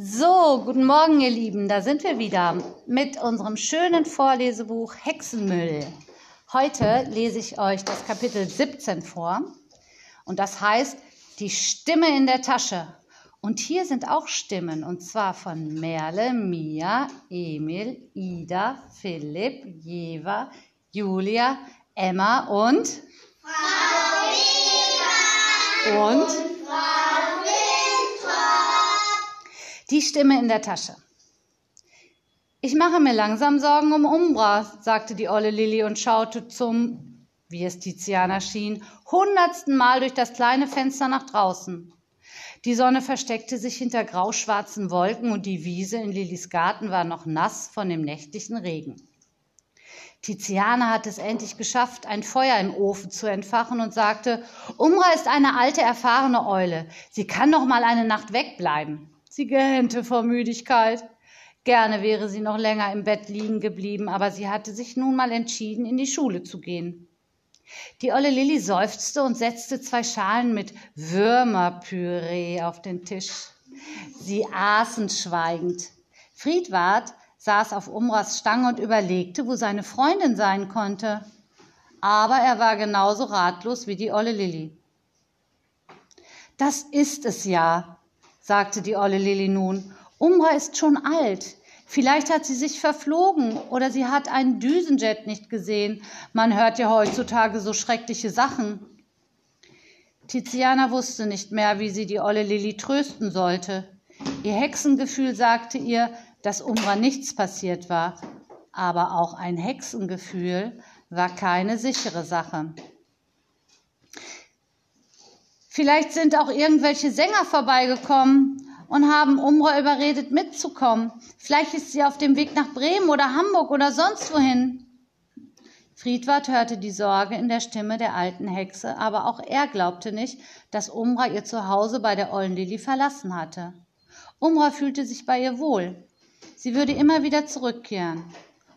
So, guten Morgen, ihr Lieben. Da sind wir wieder mit unserem schönen Vorlesebuch Hexenmüll. Heute lese ich euch das Kapitel 17 vor und das heißt Die Stimme in der Tasche. Und hier sind auch Stimmen und zwar von Merle, Mia, Emil, Ida, Philipp, Jeva, Julia, Emma und Frau Weber. und Frau Winthrop. Die Stimme in der Tasche. Ich mache mir langsam Sorgen um Umbra, sagte die olle Lilli und schaute zum, wie es Tiziana schien, hundertsten Mal durch das kleine Fenster nach draußen. Die Sonne versteckte sich hinter grauschwarzen Wolken und die Wiese in Lillis Garten war noch nass von dem nächtlichen Regen. Tiziana hatte es endlich geschafft, ein Feuer im Ofen zu entfachen und sagte, Umra ist eine alte, erfahrene Eule. Sie kann noch mal eine Nacht wegbleiben. Sie gähnte vor Müdigkeit. Gerne wäre sie noch länger im Bett liegen geblieben, aber sie hatte sich nun mal entschieden, in die Schule zu gehen. Die olle Lilli seufzte und setzte zwei Schalen mit Würmerpüree auf den Tisch. Sie aßen schweigend. Friedwart saß auf Umras Stange und überlegte, wo seine Freundin sein konnte. Aber er war genauso ratlos wie die olle Lilli. Das ist es ja, sagte die olle Lilli nun. Umra ist schon alt. Vielleicht hat sie sich verflogen oder sie hat einen Düsenjet nicht gesehen. Man hört ja heutzutage so schreckliche Sachen. Tiziana wusste nicht mehr, wie sie die olle Lilli trösten sollte. Ihr Hexengefühl sagte ihr, dass Umbra nichts passiert war. Aber auch ein Hexengefühl war keine sichere Sache. Vielleicht sind auch irgendwelche Sänger vorbeigekommen und haben Umbra überredet, mitzukommen. Vielleicht ist sie auf dem Weg nach Bremen oder Hamburg oder sonst wohin. Friedwart hörte die Sorge in der Stimme der alten Hexe, aber auch er glaubte nicht, dass Umbra ihr Zuhause bei der ollen Lilli verlassen hatte. Umbra fühlte sich bei ihr wohl. Sie würde immer wieder zurückkehren.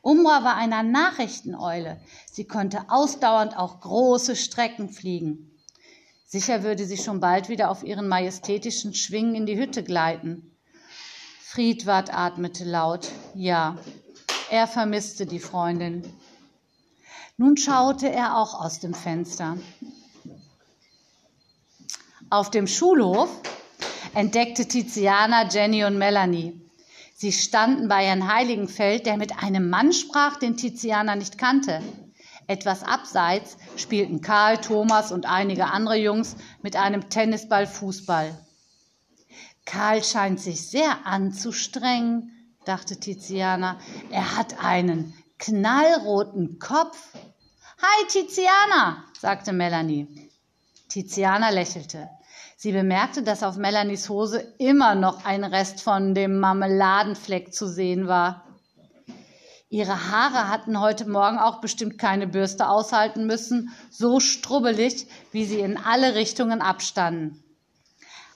Umbra war eine Nachrichteneule. Sie konnte ausdauernd auch große Strecken fliegen. Sicher würde sie schon bald wieder auf ihren majestätischen Schwingen in die Hütte gleiten. Friedwart atmete laut. Ja, er vermisste die Freundin. Nun schaute er auch aus dem Fenster. Auf dem Schulhof entdeckte Tiziana Jenny und Melanie. Sie standen bei Herrn Heiligenfeld, der mit einem Mann sprach, den Tiziana nicht kannte. Etwas abseits spielten Karl, Thomas und einige andere Jungs mit einem Tennisball Fußball. Karl scheint sich sehr anzustrengen, dachte Tiziana. Er hat einen knallroten Kopf. Hi, Tiziana, sagte Melanie. Tiziana lächelte. Sie bemerkte, dass auf Melanies Hose immer noch ein Rest von dem Marmeladenfleck zu sehen war. Ihre Haare hatten heute Morgen auch bestimmt keine Bürste aushalten müssen, so strubbelig, wie sie in alle Richtungen abstanden.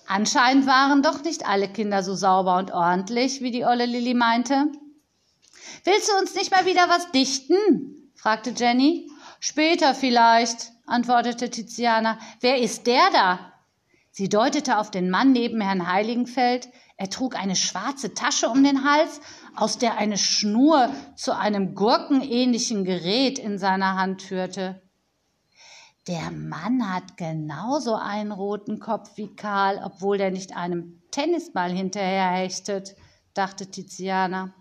Anscheinend waren doch nicht alle Kinder so sauber und ordentlich, wie die olle Lilli meinte. Willst du uns nicht mal wieder was dichten? fragte Jenny. Später vielleicht, antwortete Tiziana. Wer ist der da? Sie deutete auf den Mann neben Herrn Heiligenfeld. Er trug eine schwarze Tasche um den Hals, aus der eine Schnur zu einem gurkenähnlichen Gerät in seiner Hand führte. Der Mann hat genauso einen roten Kopf wie Karl, obwohl der nicht einem Tennisball hinterherhechtet, dachte Tiziana.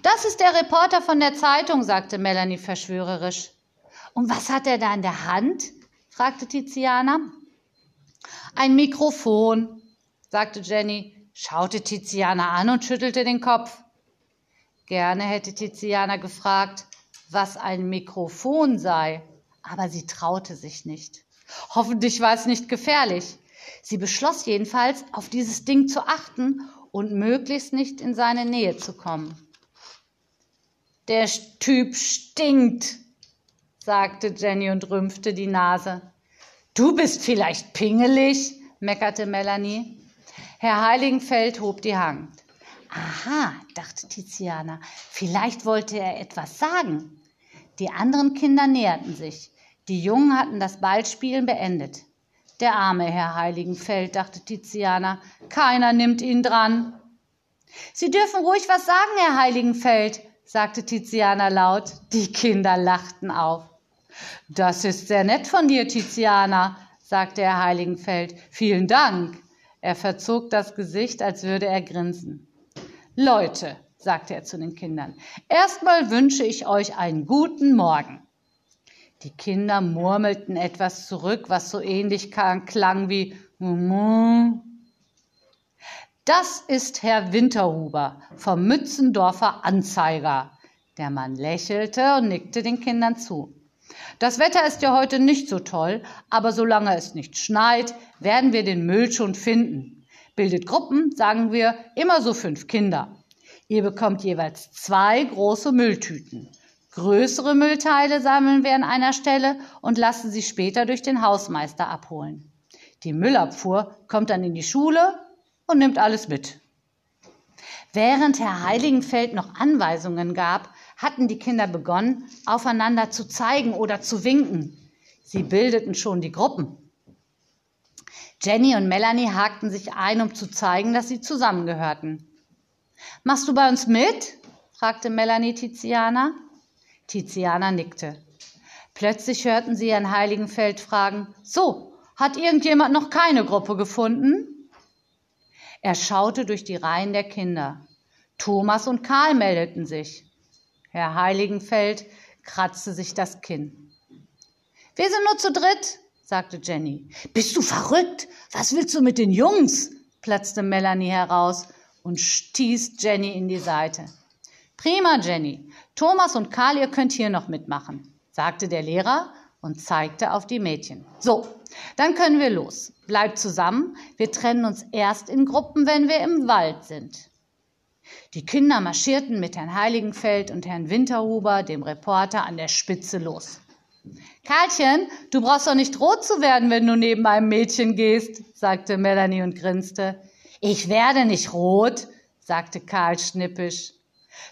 Das ist der Reporter von der Zeitung, sagte Melanie verschwörerisch. Und was hat er da in der Hand? fragte Tiziana. Ein Mikrofon, sagte Jenny, schaute Tiziana an und schüttelte den Kopf. Gerne hätte Tiziana gefragt, was ein Mikrofon sei, aber sie traute sich nicht. Hoffentlich war es nicht gefährlich. Sie beschloss jedenfalls, auf dieses Ding zu achten und möglichst nicht in seine Nähe zu kommen. Der Typ stinkt, sagte Jenny und rümpfte die Nase. Du bist vielleicht pingelig, meckerte Melanie. Herr Heiligenfeld hob die Hand. Aha, dachte Tiziana, vielleicht wollte er etwas sagen. Die anderen Kinder näherten sich. Die Jungen hatten das Ballspielen beendet. Der arme Herr Heiligenfeld, dachte Tiziana, keiner nimmt ihn dran. Sie dürfen ruhig was sagen, Herr Heiligenfeld, sagte Tiziana laut. Die Kinder lachten auf. Das ist sehr nett von dir, Tiziana, sagte Herr Heiligenfeld. Vielen Dank. Er verzog das Gesicht, als würde er grinsen. Leute, sagte er zu den Kindern, erstmal wünsche ich euch einen guten Morgen. Die Kinder murmelten etwas zurück, was so ähnlich klang wie Mumu. Das ist Herr Winterhuber vom Mützendorfer Anzeiger. Der Mann lächelte und nickte den Kindern zu. Das Wetter ist ja heute nicht so toll, aber solange es nicht schneit, werden wir den Müll schon finden. Bildet Gruppen, sagen wir, immer so fünf Kinder. Ihr bekommt jeweils zwei große Mülltüten. Größere Müllteile sammeln wir an einer Stelle und lassen sie später durch den Hausmeister abholen. Die Müllabfuhr kommt dann in die Schule und nimmt alles mit. Während Herr Heiligenfeld noch Anweisungen gab, hatten die Kinder begonnen, aufeinander zu zeigen oder zu winken. Sie bildeten schon die Gruppen. Jenny und Melanie hakten sich ein, um zu zeigen, dass sie zusammengehörten. Machst du bei uns mit? fragte Melanie Tiziana. Tiziana nickte. Plötzlich hörten sie Herrn Heiligenfeld fragen, so, hat irgendjemand noch keine Gruppe gefunden? Er schaute durch die Reihen der Kinder. Thomas und Karl meldeten sich. Herr Heiligenfeld kratzte sich das Kinn. Wir sind nur zu dritt, sagte Jenny. Bist du verrückt? Was willst du mit den Jungs? platzte Melanie heraus und stieß Jenny in die Seite. Prima, Jenny. Thomas und Karl, ihr könnt hier noch mitmachen, sagte der Lehrer und zeigte auf die Mädchen. So, dann können wir los. Bleibt zusammen. Wir trennen uns erst in Gruppen, wenn wir im Wald sind. Die Kinder marschierten mit Herrn Heiligenfeld und Herrn Winterhuber, dem Reporter, an der Spitze los. Karlchen, du brauchst doch nicht rot zu werden, wenn du neben einem Mädchen gehst, sagte Melanie und grinste. Ich werde nicht rot, sagte Karl schnippisch.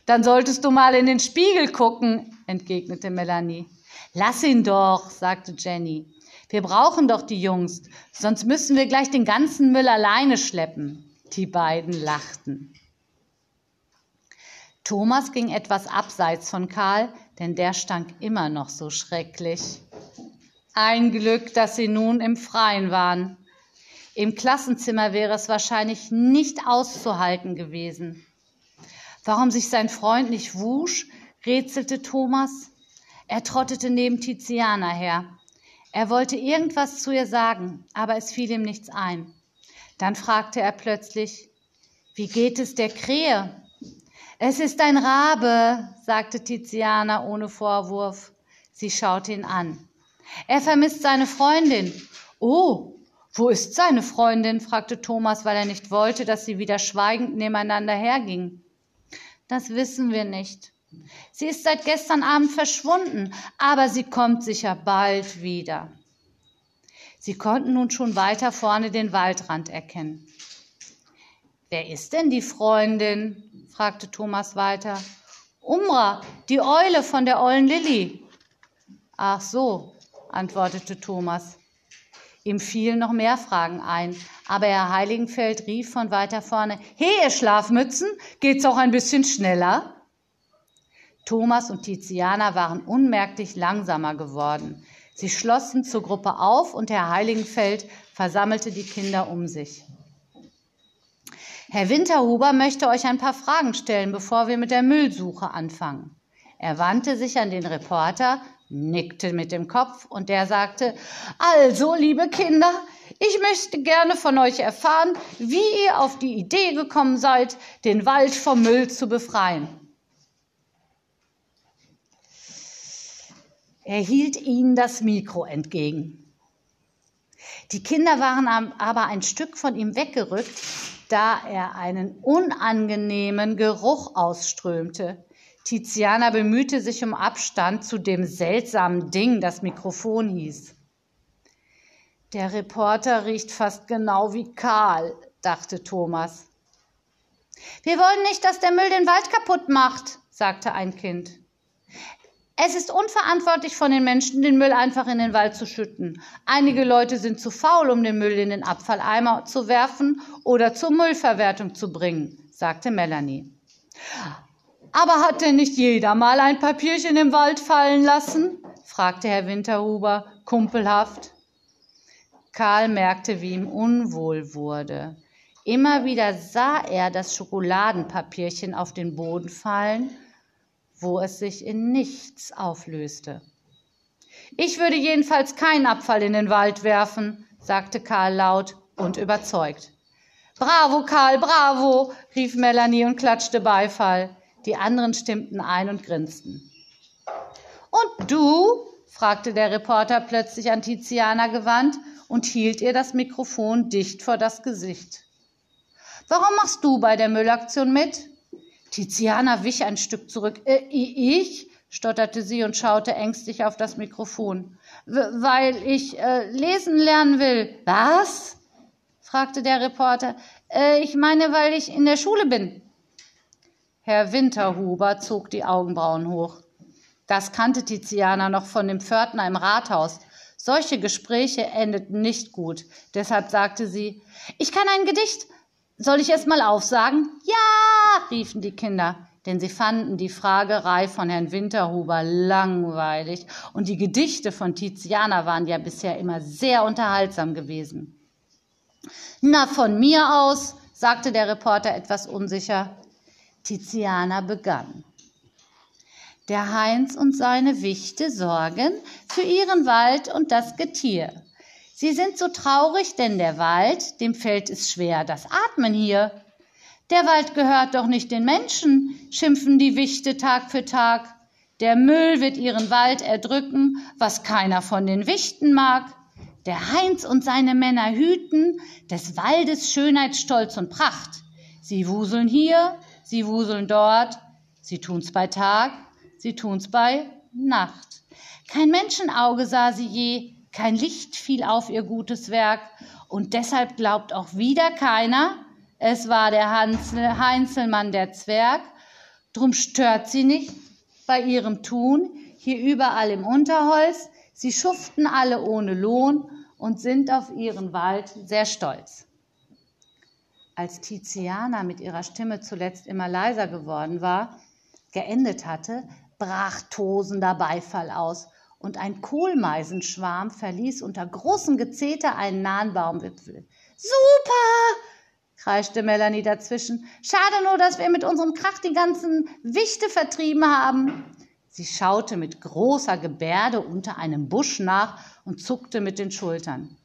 Dann solltest du mal in den Spiegel gucken, entgegnete Melanie. Lass ihn doch, sagte Jenny. Wir brauchen doch die Jungs, sonst müssen wir gleich den ganzen Müll alleine schleppen. Die beiden lachten. Thomas ging etwas abseits von Karl, denn der stank immer noch so schrecklich. Ein Glück, dass sie nun im Freien waren. Im Klassenzimmer wäre es wahrscheinlich nicht auszuhalten gewesen. Warum sich sein Freund nicht wusch, rätselte Thomas. Er trottete neben Tiziana her. Er wollte irgendwas zu ihr sagen, aber es fiel ihm nichts ein. Dann fragte er plötzlich, wie geht es der Krähe? Es ist ein Rabe, sagte Tiziana ohne Vorwurf. Sie schaute ihn an. Er vermisst seine Freundin. Oh, wo ist seine Freundin? fragte Thomas, weil er nicht wollte, dass sie wieder schweigend nebeneinander hergingen. Das wissen wir nicht. Sie ist seit gestern Abend verschwunden, aber sie kommt sicher bald wieder. Sie konnten nun schon weiter vorne den Waldrand erkennen. Wer ist denn die Freundin? Fragte Thomas weiter. Umra, die Eule von der ollen Lilli. Ach so, antwortete Thomas. Ihm fielen noch mehr Fragen ein, aber Herr Heiligenfeld rief von weiter vorne, He, ihr Schlafmützen, geht's auch ein bisschen schneller? Thomas und Tiziana waren unmerklich langsamer geworden. Sie schlossen zur Gruppe auf und Herr Heiligenfeld versammelte die Kinder um sich. Herr Winterhuber möchte euch ein paar Fragen stellen, bevor wir mit der Müllsuche anfangen. Er wandte sich an den Reporter, nickte mit dem Kopf und der sagte, also, liebe Kinder, ich möchte gerne von euch erfahren, wie ihr auf die Idee gekommen seid, den Wald vom Müll zu befreien. Er hielt ihnen das Mikro entgegen. Die Kinder waren aber ein Stück von ihm weggerückt, da er einen unangenehmen Geruch ausströmte. Tiziana bemühte sich um Abstand zu dem seltsamen Ding, das Mikrofon hieß. Der Reporter riecht fast genau wie Karl, dachte Thomas. Wir wollen nicht, dass der Müll den Wald kaputt macht, sagte ein Kind. Es ist unverantwortlich von den Menschen, den Müll einfach in den Wald zu schütten. Einige Leute sind zu faul, um den Müll in den Abfalleimer zu werfen oder zur Müllverwertung zu bringen, sagte Melanie. Aber hat denn nicht jeder mal ein Papierchen im Wald fallen lassen? fragte Herr Winterhuber kumpelhaft. Karl merkte, wie ihm unwohl wurde. Immer wieder sah er das Schokoladenpapierchen auf den Boden fallen, wo es sich in nichts auflöste. Ich würde jedenfalls keinen Abfall in den Wald werfen, sagte Karl laut und überzeugt. Bravo, Karl, bravo, rief Melanie und klatschte Beifall. Die anderen stimmten ein und grinsten. Und du? fragte der Reporter plötzlich an Tiziana gewandt und hielt ihr das Mikrofon dicht vor das Gesicht. Warum machst du bei der Müllaktion mit? Tiziana wich ein Stück zurück. Äh, ich? stotterte sie und schaute ängstlich auf das Mikrofon. Weil ich äh, lesen lernen will. Was? fragte der Reporter. Äh, ich meine, weil ich in der Schule bin. Herr Winterhuber zog die Augenbrauen hoch. Das kannte Tiziana noch von dem Pförtner im Rathaus. Solche Gespräche endeten nicht gut. Deshalb sagte sie, ich kann ein Gedicht. Soll ich es mal aufsagen? Ja, riefen die Kinder, denn sie fanden die Fragerei von Herrn Winterhuber langweilig und die Gedichte von Tiziana waren ja bisher immer sehr unterhaltsam gewesen. Na, von mir aus, sagte der Reporter etwas unsicher. Tiziana begann. Der Heinz und seine Wichte sorgen für ihren Wald und das Getier. Sie sind so traurig, denn der Wald, dem fällt es schwer, das Atmen hier. Der Wald gehört doch nicht den Menschen, schimpfen die Wichte Tag für Tag. Der Müll wird ihren Wald erdrücken, was keiner von den Wichten mag. Der Heinz und seine Männer hüten des Waldes Schönheit, Stolz und Pracht. Sie wuseln hier, sie wuseln dort, sie tun's bei Tag, sie tun's bei Nacht. Kein Menschenauge sah sie je, kein Licht fiel auf ihr gutes Werk, und deshalb glaubt auch wieder keiner, es war der Hansel, Heinzelmann der Zwerg, drum stört sie nicht bei ihrem Tun, hier überall im Unterholz, sie schuften alle ohne Lohn und sind auf ihren Wald sehr stolz. Als Tiziana mit ihrer Stimme zuletzt immer leiser geworden war, geendet hatte, brach tosender Beifall aus und ein Kohlmeisenschwarm verließ unter großem Gezeter einen nahen Baumwipfel. Super! kreischte Melanie dazwischen. Schade nur, dass wir mit unserem Krach die ganzen Wichte vertrieben haben. Sie schaute mit großer Gebärde unter einem Busch nach und zuckte mit den Schultern.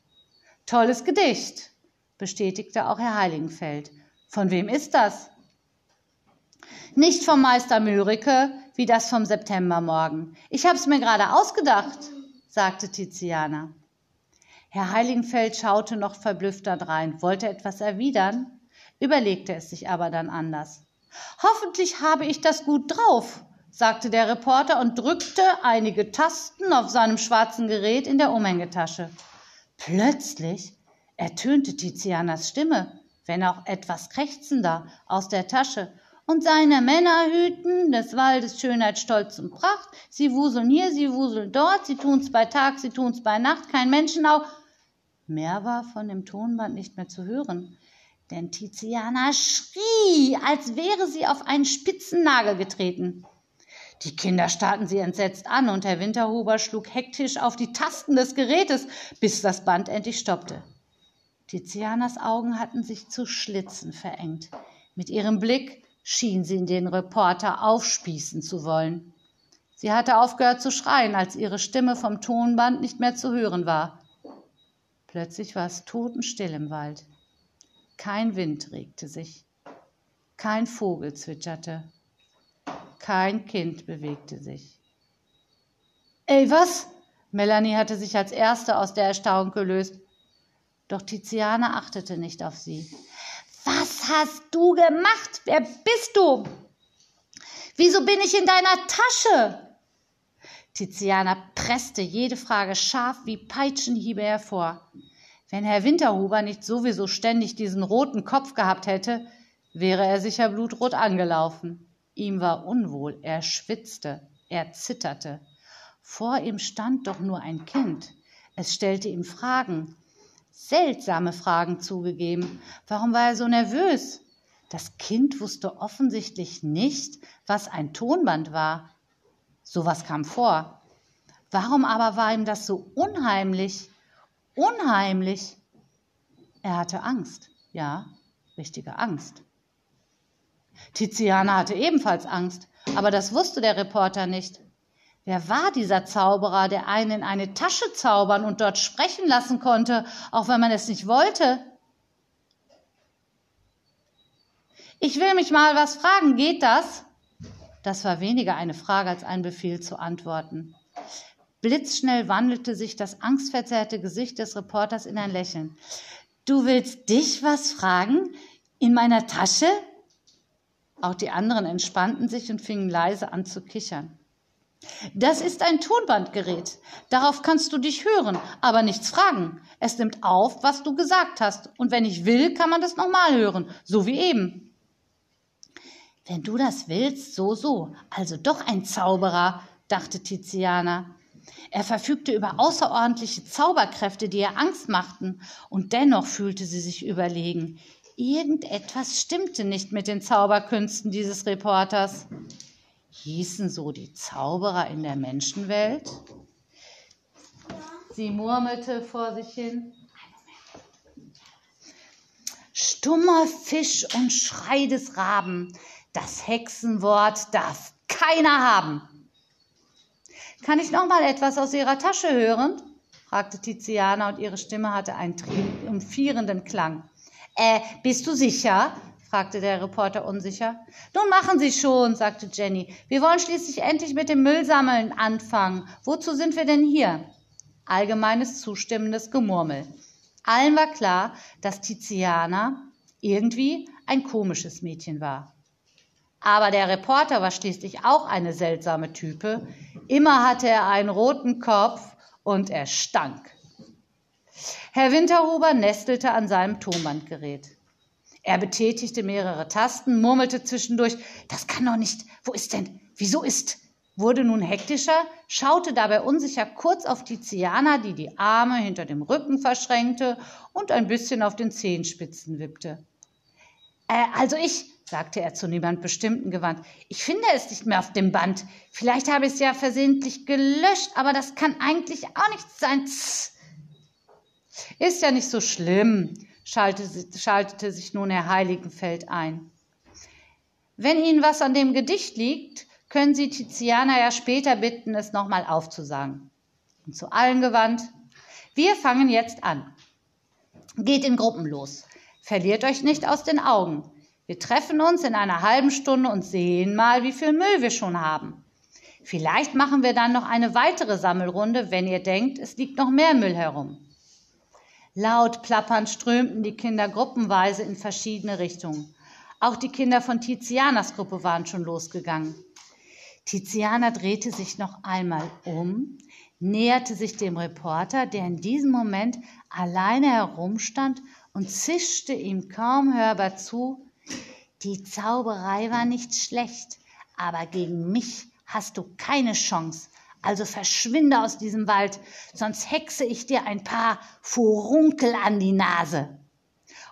Tolles Gedicht, bestätigte auch Herr Heiligenfeld. Von wem ist das? Nicht vom Meister Mörike, wie das vom Septembermorgen. Ich hab's mir gerade ausgedacht, sagte Tiziana. Herr Heiligenfeld schaute noch verblüfft rein, wollte etwas erwidern, überlegte es sich aber dann anders. Hoffentlich habe ich das gut drauf, sagte der Reporter und drückte einige Tasten auf seinem schwarzen Gerät in der Umhängetasche. Plötzlich ertönte Tizianas Stimme, wenn auch etwas krächzender, aus der Tasche. Und seine Männer hüten des Waldes Schönheit, Stolz und Pracht. Sie wuseln hier, sie wuseln dort, sie tun's bei Tag, sie tun's bei Nacht, kein Menschenau. Mehr war von dem Tonband nicht mehr zu hören, denn Tiziana schrie, als wäre sie auf einen spitzen Nagel getreten. Die Kinder starrten sie entsetzt an und Herr Winterhuber schlug hektisch auf die Tasten des Gerätes, bis das Band endlich stoppte. Tizianas Augen hatten sich zu Schlitzen verengt. Mit ihrem Blick schien sie den Reporter aufspießen zu wollen. Sie hatte aufgehört zu schreien, als ihre Stimme vom Tonband nicht mehr zu hören war. Plötzlich war es totenstill im Wald. Kein Wind regte sich. Kein Vogel zwitscherte. Kein Kind bewegte sich. Ey, was? Melanie hatte sich als erste aus der Erstarrung gelöst. Doch Tiziane achtete nicht auf sie. Was hast du gemacht? Wer bist du? Wieso bin ich in deiner Tasche? Tiziana presste jede Frage scharf wie Peitschenhiebe hervor. Wenn Herr Winterhuber nicht sowieso ständig diesen roten Kopf gehabt hätte, wäre er sicher blutrot angelaufen. Ihm war unwohl, er schwitzte, er zitterte. Vor ihm stand doch nur ein Kind. Es stellte ihm Fragen, seltsame Fragen zugegeben. Warum war er so nervös? Das Kind wusste offensichtlich nicht, was ein Tonband war. Sowas kam vor. Warum aber war ihm das so unheimlich? Unheimlich. Er hatte Angst. Ja, richtige Angst. Tiziana hatte ebenfalls Angst, aber das wusste der Reporter nicht. Wer war dieser Zauberer, der einen in eine Tasche zaubern und dort sprechen lassen konnte, auch wenn man es nicht wollte? Ich will mich mal was fragen, geht das? Das war weniger eine Frage als ein Befehl zu antworten. Blitzschnell wandelte sich das angstverzerrte Gesicht des Reporters in ein Lächeln. Du willst dich was fragen? In meiner Tasche? Auch die anderen entspannten sich und fingen leise an zu kichern. Das ist ein Tonbandgerät. Darauf kannst du dich hören, aber nichts fragen. Es nimmt auf, was du gesagt hast. Und wenn ich will, kann man das nochmal hören, so wie eben. Wenn du das willst, so, so. Also doch ein Zauberer, dachte Tiziana. Er verfügte über außerordentliche Zauberkräfte, die ihr Angst machten, und dennoch fühlte sie sich überlegen. Irgendetwas stimmte nicht mit den Zauberkünsten dieses Reporters. Hießen so die Zauberer in der Menschenwelt? Sie murmelte vor sich hin. Stummer Fisch und Schrei des Raben. Das Hexenwort darf keiner haben. Kann ich noch mal etwas aus Ihrer Tasche hören? fragte Tiziana und ihre Stimme hatte einen triumphierenden Klang. Äh, bist du sicher? Fragte der Reporter unsicher. Nun machen Sie schon, sagte Jenny. Wir wollen schließlich endlich mit dem Müllsammeln anfangen. Wozu sind wir denn hier? Allgemeines zustimmendes Gemurmel. Allen war klar, dass Tiziana irgendwie ein komisches Mädchen war. Aber der Reporter war schließlich auch eine seltsame Type. Immer hatte er einen roten Kopf und er stank. Herr Winterhuber nestelte an seinem Tonbandgerät. Er betätigte mehrere Tasten, murmelte zwischendurch, das kann doch nicht, wo ist denn, wieso ist, wurde nun hektischer, schaute dabei unsicher kurz auf Tiziana, die die Arme hinter dem Rücken verschränkte und ein bisschen auf den Zehenspitzen wippte. Äh, also ich, sagte er zu niemand Bestimmten gewandt. Ich finde es nicht mehr auf dem Band. Vielleicht habe ich es ja versehentlich gelöscht, aber das kann eigentlich auch nicht sein. Tss. Ist ja nicht so schlimm, schaltete, schaltete sich nun Herr Heiligenfeld ein. Wenn Ihnen was an dem Gedicht liegt, können Sie Tiziana ja später bitten, es nochmal aufzusagen. Und zu allen gewandt, wir fangen jetzt an. Geht in Gruppen los. Verliert euch nicht aus den Augen. Wir treffen uns in einer halben Stunde und sehen mal, wie viel Müll wir schon haben. Vielleicht machen wir dann noch eine weitere Sammelrunde, wenn ihr denkt, es liegt noch mehr Müll herum. Laut plappernd strömten die Kinder gruppenweise in verschiedene Richtungen. Auch die Kinder von Tizianas Gruppe waren schon losgegangen. Tiziana drehte sich noch einmal um, näherte sich dem Reporter, der in diesem Moment alleine herumstand, und zischte ihm kaum hörbar zu, die Zauberei war nicht schlecht, aber gegen mich hast du keine Chance. Also verschwinde aus diesem Wald, sonst hexe ich dir ein paar Furunkel an die Nase.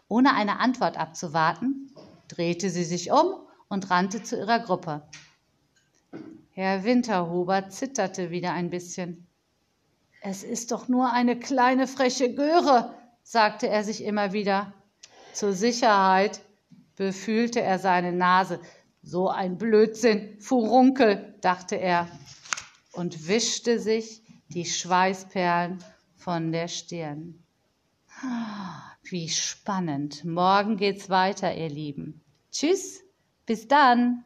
Ohne eine Antwort abzuwarten, drehte sie sich um und rannte zu ihrer Gruppe. Herr Winterhuber zitterte wieder ein bisschen. Es ist doch nur eine kleine freche Göre, sagte er sich immer wieder. Zur Sicherheit befühlte er seine Nase. So ein Blödsinn, Furunkel, dachte er und wischte sich die Schweißperlen von der Stirn. Wie spannend. Morgen geht's weiter, ihr Lieben. Tschüss, bis dann.